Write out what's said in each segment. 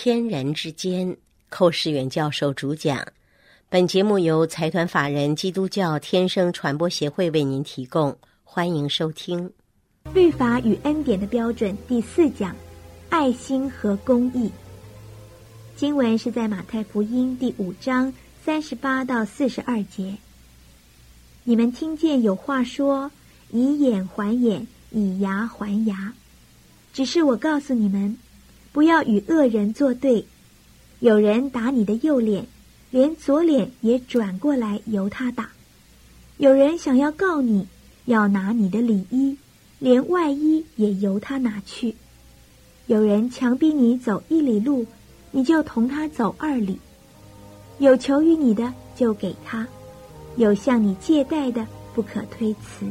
天人之间，寇世远教授主讲。本节目由财团法人基督教天生传播协会为您提供，欢迎收听。律法与恩典的标准第四讲：爱心和公义。经文是在马太福音第五章三十八到四十二节。你们听见有话说：“以眼还眼，以牙还牙。”只是我告诉你们。不要与恶人作对。有人打你的右脸，连左脸也转过来由他打；有人想要告你，要拿你的里衣，连外衣也由他拿去；有人强逼你走一里路，你就同他走二里。有求于你的就给他，有向你借贷的不可推辞。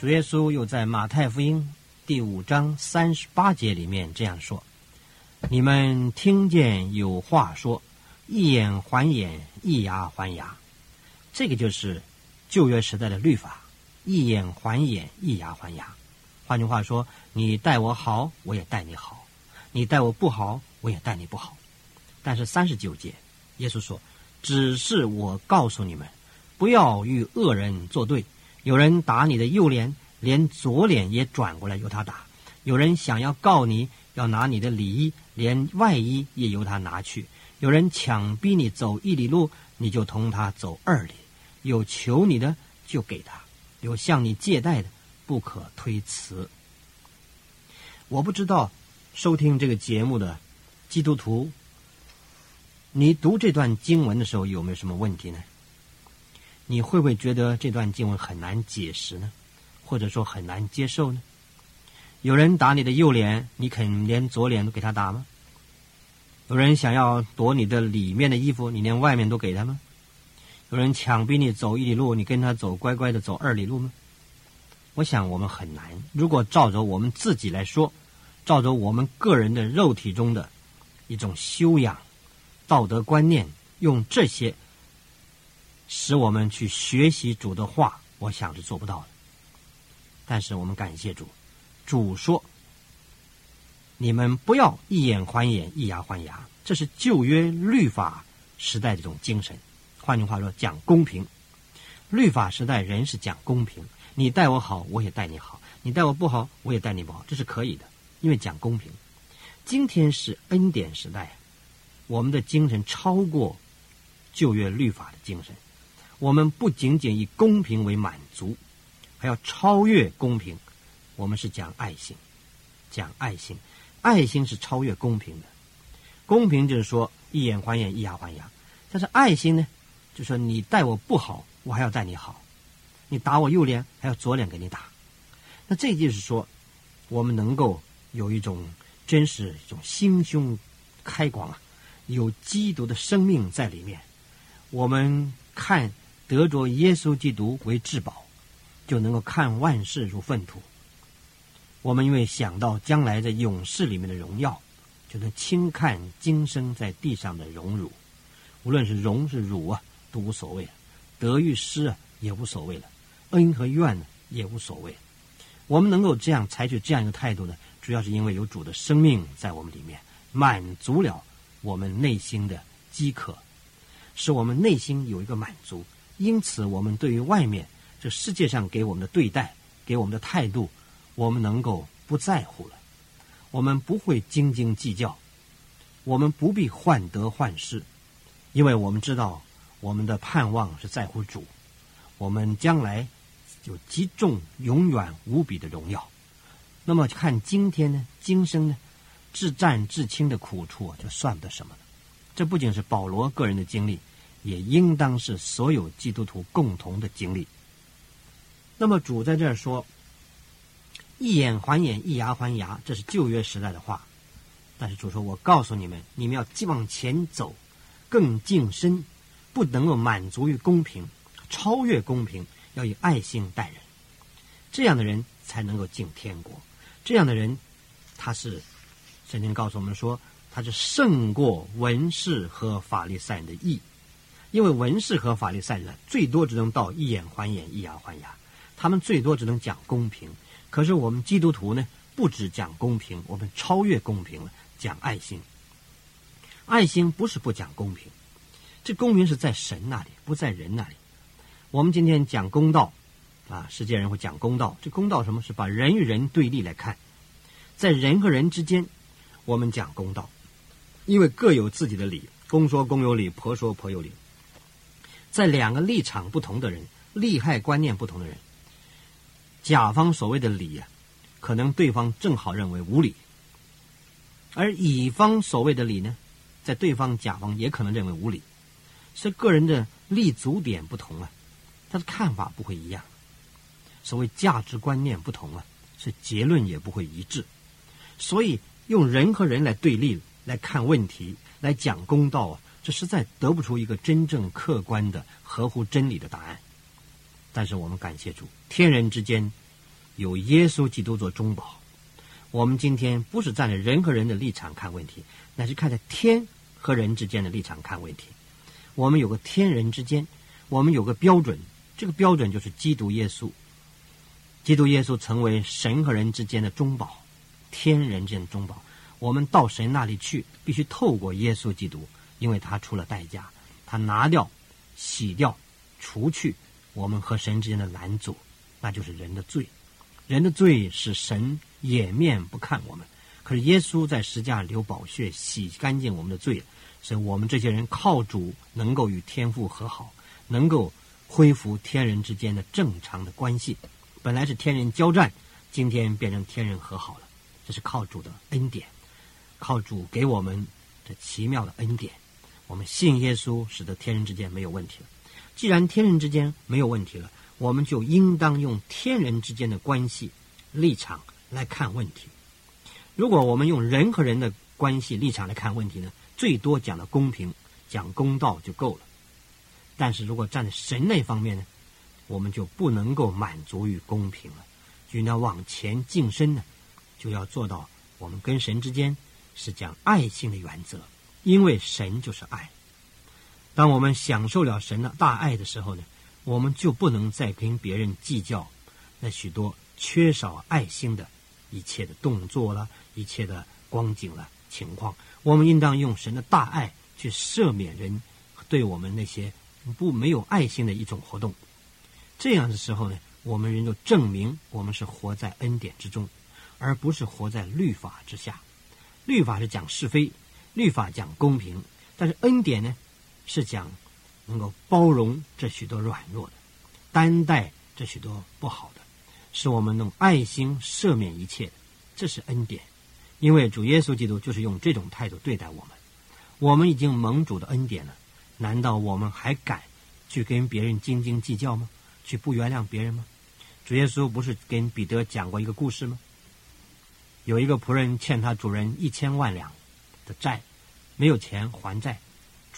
主耶稣又在马太福音第五章三十八节里面这样说。你们听见有话说：“一眼还眼，一牙还牙。”这个就是旧约时代的律法：“一眼还眼，一牙还牙。”换句话说，你待我好，我也待你好；你待我不好，我也待你不好。但是三十九节，耶稣说：“只是我告诉你们，不要与恶人作对。有人打你的右脸，连左脸也转过来由他打；有人想要告你。”要拿你的礼衣，连外衣也由他拿去。有人强逼你走一里路，你就同他走二里。有求你的就给他，有向你借贷的不可推辞。我不知道收听这个节目的基督徒，你读这段经文的时候有没有什么问题呢？你会不会觉得这段经文很难解释呢？或者说很难接受呢？有人打你的右脸，你肯连左脸都给他打吗？有人想要夺你的里面的衣服，你连外面都给他吗？有人强逼你走一里路，你跟他走乖乖的走二里路吗？我想我们很难。如果照着我们自己来说，照着我们个人的肉体中的一种修养、道德观念，用这些使我们去学习主的话，我想是做不到的。但是我们感谢主。主说：“你们不要一眼还眼，一牙还牙，这是旧约律法时代这种精神。换句话说，讲公平。律法时代人是讲公平，你待我好，我也待你好；你待我不好，我也待你不好，这是可以的，因为讲公平。今天是恩典时代，我们的精神超过旧约律法的精神。我们不仅仅以公平为满足，还要超越公平。”我们是讲爱心，讲爱心，爱心是超越公平的。公平就是说一眼还眼，一牙还牙。但是爱心呢，就说你待我不好，我还要待你好。你打我右脸，还要左脸给你打。那这就是说，我们能够有一种真是一种心胸开广啊，有基督的生命在里面。我们看得着耶稣基督为至宝，就能够看万事如粪土。我们因为想到将来在勇士里面的荣耀，就能轻看今生在地上的荣辱，无论是荣是辱啊，都无所谓了；得与失啊，也无所谓了；恩和怨呢，也无所谓。我们能够这样采取这样一个态度呢，主要是因为有主的生命在我们里面，满足了我们内心的饥渴，使我们内心有一个满足。因此，我们对于外面这世界上给我们的对待，给我们的态度。我们能够不在乎了，我们不会斤斤计较，我们不必患得患失，因为我们知道我们的盼望是在乎主，我们将来有极重、永远无比的荣耀。那么看今天呢，今生呢，至战至轻的苦处啊就算不得什么了。这不仅是保罗个人的经历，也应当是所有基督徒共同的经历。那么主在这儿说。一眼还眼，一牙还牙，这是旧约时代的话。但是主说：“我告诉你们，你们要往前走，更近身，不能够满足于公平，超越公平，要以爱心待人。这样的人才能够进天国。这样的人，他是圣经告诉我们说，他是胜过文士和法利赛人的义，因为文士和法利赛人最多只能到一眼还眼，一牙还牙，他们最多只能讲公平。可是我们基督徒呢，不只讲公平，我们超越公平了。”讲爱心，爱心不是不讲公平，这公平是在神那里，不在人那里。我们今天讲公道，啊，世界人会讲公道。这公道什么是把人与人对立来看，在人和人之间，我们讲公道，因为各有自己的理，公说公有理，婆说婆有理。在两个立场不同的人，利害观念不同的人，甲方所谓的理呀，可能对方正好认为无理。而乙方所谓的理呢，在对方甲方也可能认为无理，是个人的立足点不同啊，他的看法不会一样。所谓价值观念不同啊，是结论也不会一致。所以用人和人来对立来看问题，来讲公道啊，这实在得不出一个真正客观的、合乎真理的答案。但是我们感谢主，天人之间有耶稣基督做中保。我们今天不是站在人和人的立场看问题，乃是看在天和人之间的立场看问题。我们有个天人之间，我们有个标准，这个标准就是基督耶稣。基督耶稣成为神和人之间的中保，天人之间的中保。我们到神那里去，必须透过耶稣基督，因为他出了代价，他拿掉、洗掉、除去我们和神之间的拦阻，那就是人的罪。人的罪是神。掩面不看我们，可是耶稣在十架流宝血，洗干净我们的罪，所以我们这些人靠主能够与天父和好，能够恢复天人之间的正常的关系。本来是天人交战，今天变成天人和好了，这是靠主的恩典，靠主给我们这奇妙的恩典。我们信耶稣，使得天人之间没有问题了。既然天人之间没有问题了，我们就应当用天人之间的关系立场。来看问题，如果我们用人和人的关系立场来看问题呢，最多讲的公平、讲公道就够了。但是如果站在神那方面呢，我们就不能够满足于公平了。就要往前晋升呢，就要做到我们跟神之间是讲爱心的原则，因为神就是爱。当我们享受了神的大爱的时候呢，我们就不能再跟别人计较那许多缺少爱心的。一切的动作了，一切的光景了，情况，我们应当用神的大爱去赦免人对我们那些不没有爱心的一种活动。这样的时候呢，我们人就证明我们是活在恩典之中，而不是活在律法之下。律法是讲是非，律法讲公平，但是恩典呢，是讲能够包容这许多软弱的，担待这许多不好的。使我们用爱心赦免一切的，这是恩典。因为主耶稣基督就是用这种态度对待我们。我们已经蒙主的恩典了，难道我们还敢去跟别人斤斤计较吗？去不原谅别人吗？主耶稣不是跟彼得讲过一个故事吗？有一个仆人欠他主人一千万两的债，没有钱还债，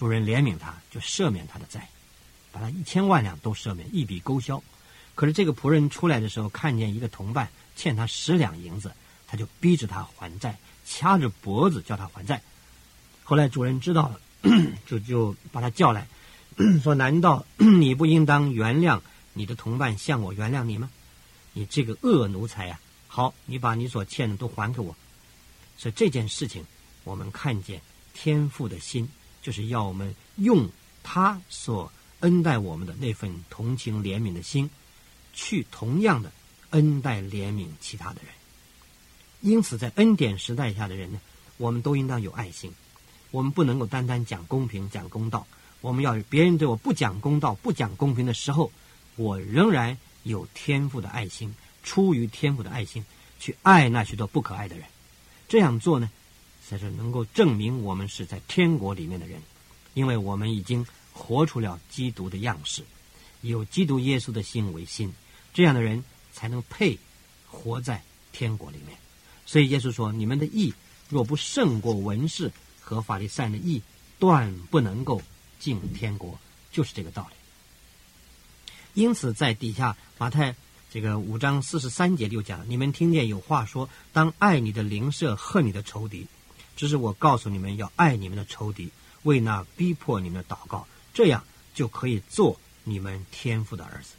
主人怜悯他，就赦免他的债，把他一千万两都赦免，一笔勾销。可是这个仆人出来的时候，看见一个同伴欠他十两银子，他就逼着他还债，掐着脖子叫他还债。后来主人知道了，就就把他叫来，说：“难道 你不应当原谅你的同伴，向我原谅你吗？你这个恶奴才呀！好，你把你所欠的都还给我。”所以这件事情，我们看见天父的心，就是要我们用他所恩待我们的那份同情怜悯的心。去同样的恩待怜悯其他的人，因此在恩典时代下的人呢，我们都应当有爱心。我们不能够单单讲公平、讲公道。我们要别人对我不讲公道、不讲公平的时候，我仍然有天赋的爱心，出于天赋的爱心去爱那许多不可爱的人。这样做呢，才是能够证明我们是在天国里面的人，因为我们已经活出了基督的样式，有基督耶稣的心为心。这样的人才能配活在天国里面，所以耶稣说：“你们的义若不胜过文士和法利赛的义，断不能够进天国。就是这个道理。因此，在底下马太这个五章四十三节就讲：你们听见有话说，当爱你的邻舍，恨你的仇敌。只是我告诉你们，要爱你们的仇敌，为那逼迫你们的祷告，这样就可以做你们天父的儿子。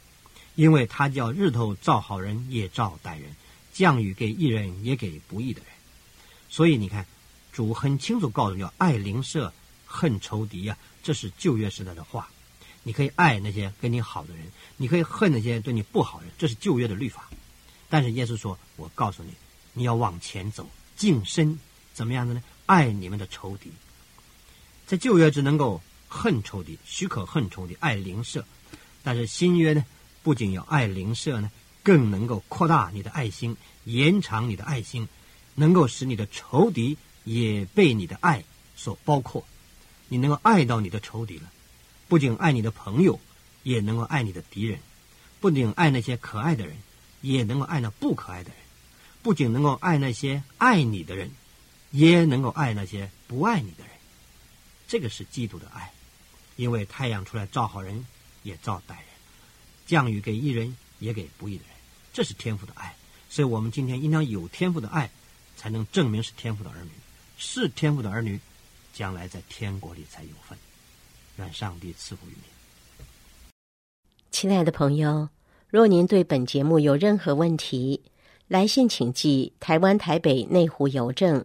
因为他叫日头照好人也照歹人，降雨给义人也给不义的人。所以你看，主很清楚告诉你要爱邻舍，恨仇敌呀，这是旧约时代的话。你可以爱那些跟你好的人，你可以恨那些对你不好的人，这是旧约的律法。但是耶稣说：“我告诉你，你要往前走，净身，怎么样子呢？爱你们的仇敌。在旧约只能够恨仇敌，许可恨仇敌，爱邻舍。但是新约呢，不仅要爱邻舍呢，更能够扩大你的爱心，延长你的爱心，能够使你的仇敌也被你的爱所包括。你能够爱到你的仇敌了。”不仅爱你的朋友，也能够爱你的敌人；不仅爱那些可爱的人，也能够爱那不可爱的人；不仅能够爱那些爱你的人，也能够爱那些不爱你的人。这个是基督的爱，因为太阳出来照好人，也照歹人；降雨给义人，也给不义的人。这是天赋的爱，所以我们今天应当有天赋的爱，才能证明是天赋的儿女。是天赋的儿女，将来在天国里才有份。愿上帝赐福于你，亲爱的朋友。若您对本节目有任何问题，来信请寄台湾台北内湖邮政